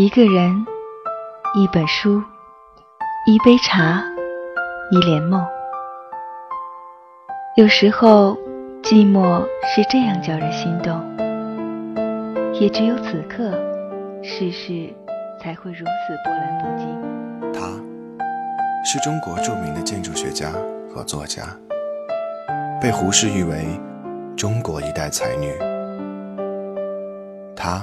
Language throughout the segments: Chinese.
一个人，一本书，一杯茶，一帘梦。有时候，寂寞是这样叫人心动。也只有此刻，世事才会如此波澜不惊。她，是中国著名的建筑学家和作家，被胡适誉为中国一代才女。她。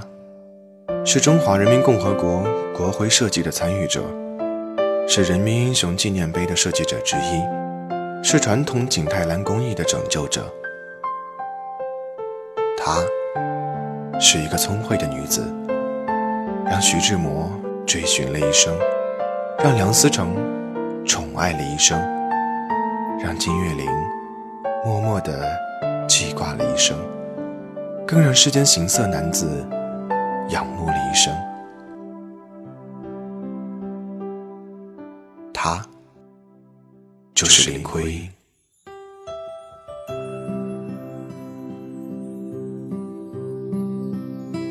是中华人民共和国国徽设计的参与者，是人民英雄纪念碑的设计者之一，是传统景泰蓝工艺的拯救者。她是一个聪慧的女子，让徐志摩追寻了一生，让梁思成宠爱了一生，让金岳霖默默地记挂了一生，更让世间行色男子。仰慕了一生，他就是林徽因。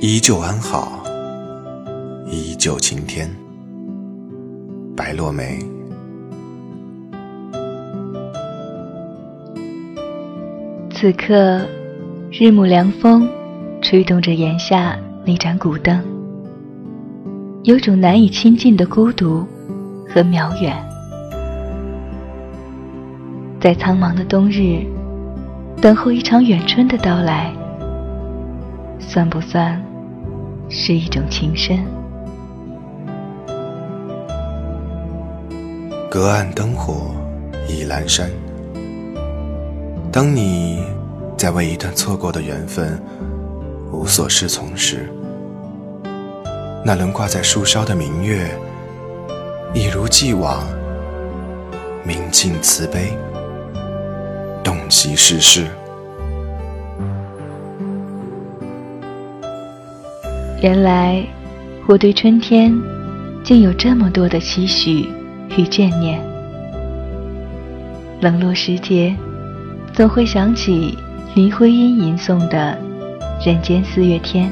依旧安好，依旧晴天。白落梅。此刻，日暮凉风，吹动着檐下。那盏古灯，有种难以亲近的孤独和渺远。在苍茫的冬日，等候一场远春的到来，算不算是一种情深？隔岸灯火已阑珊。当你在为一段错过的缘分无所适从时，那轮挂在树梢的明月，一如既往明净慈悲，洞悉世事。原来我对春天竟有这么多的期许与眷念。冷落时节，总会想起林徽因吟诵的《人间四月天》。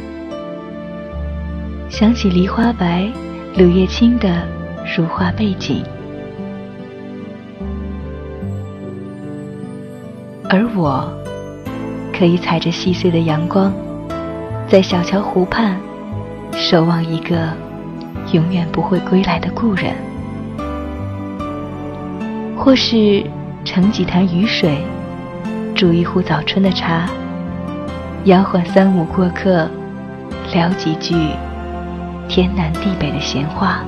想起梨花白，柳叶青的如画背景，而我可以踩着细碎的阳光，在小桥湖畔守望一个永远不会归来的故人，或是盛几坛雨水，煮一壶早春的茶，摇晃三五过客，聊几句。天南地北的闲话，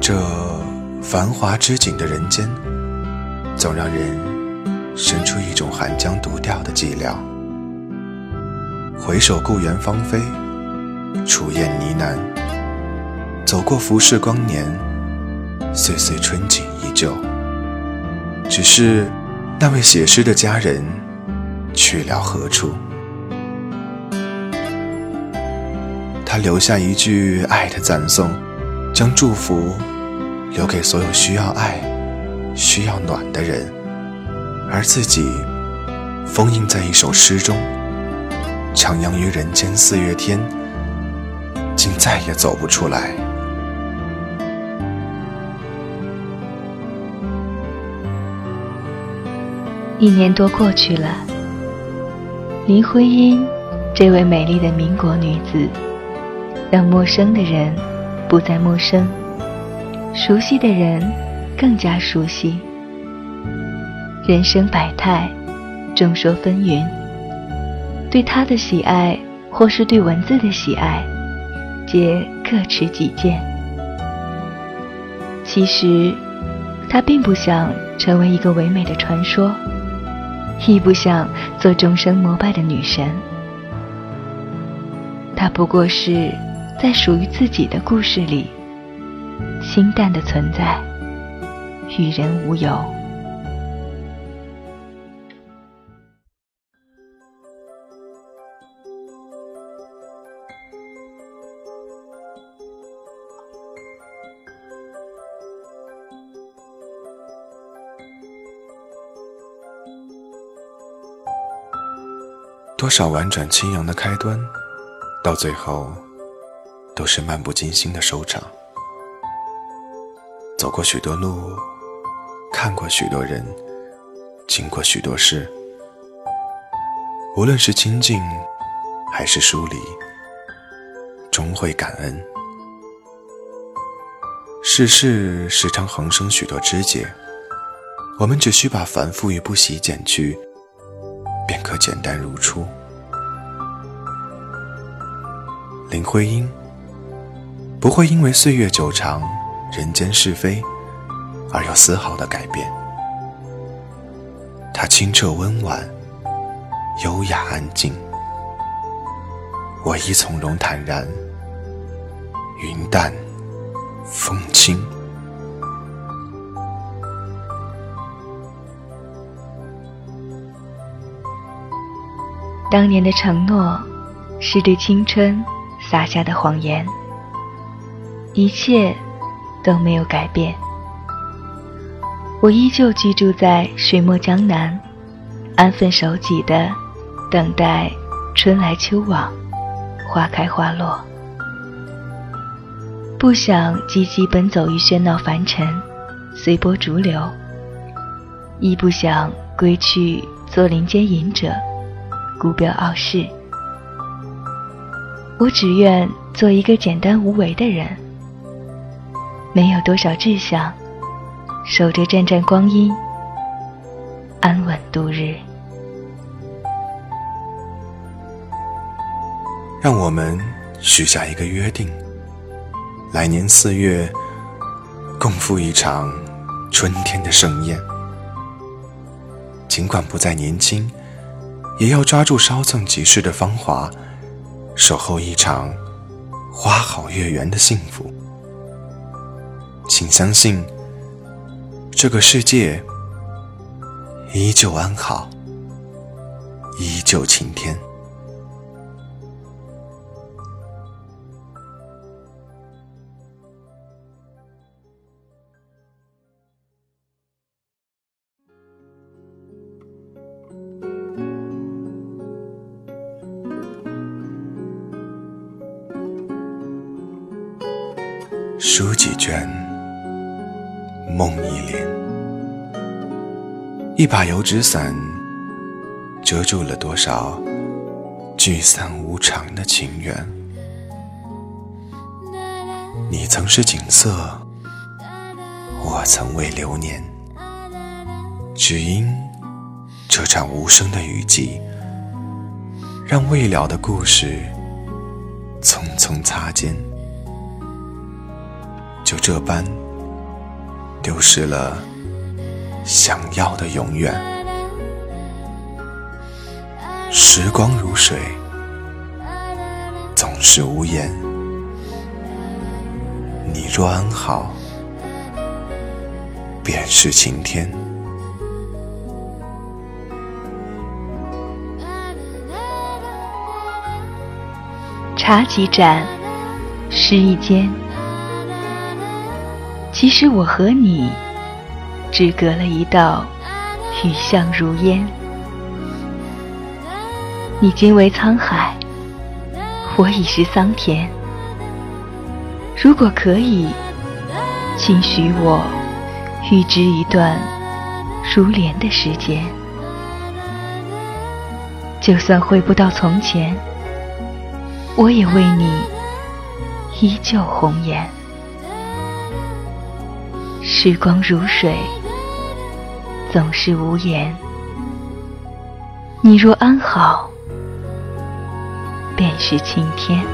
这繁华之景的人间，总让人生出一种寒江独钓的寂寥。回首故园芳菲，楚燕呢喃，走过浮世光年，岁岁春景依旧，只是。那位写诗的佳人去了何处？他留下一句爱的赞颂，将祝福留给所有需要爱、需要暖的人，而自己封印在一首诗中，徜徉于人间四月天，竟再也走不出来。一年多过去了，林徽因这位美丽的民国女子，让陌生的人不再陌生，熟悉的人更加熟悉。人生百态，众说纷纭，对她的喜爱或是对文字的喜爱，皆各持己见。其实，她并不想成为一个唯美的传说。亦不想做众生膜拜的女神，她不过是在属于自己的故事里，清淡的存在，与人无尤。多少婉转轻扬的开端，到最后都是漫不经心的收场。走过许多路，看过许多人，经过许多事，无论是亲近还是疏离，终会感恩。世事时常横生许多枝节，我们只需把繁复与不喜减去，便可简单如初。林徽因不会因为岁月久长。人间是非，而有丝毫的改变。他清澈温婉，优雅安静。我亦从容坦然，云淡风轻。当年的承诺，是对青春撒下的谎言。一切。都没有改变，我依旧居住在水墨江南，安分守己的等待春来秋往，花开花落。不想积极奔走于喧闹凡尘，随波逐流；亦不想归去做林间隐者，孤标傲世。我只愿做一个简单无为的人。没有多少志向，守着阵阵光阴，安稳度日。让我们许下一个约定：来年四月，共赴一场春天的盛宴。尽管不再年轻，也要抓住稍纵即逝的芳华，守候一场花好月圆的幸福。请相信，这个世界依旧安好，依旧晴天。书几卷。梦一帘，一把油纸伞，遮住了多少聚散无常的情缘。你曾是景色，我曾为流年。只因这场无声的雨季，让未了的故事匆匆擦肩，就这般。丢失了想要的永远。时光如水，总是无言。你若安好，便是晴天。茶几盏，诗一间。其实我和你，只隔了一道雨巷如烟。你今为沧海，我已是桑田。如果可以，请许我预知一段如莲的时间。就算回不到从前，我也为你依旧红颜。时光如水，总是无言。你若安好，便是晴天。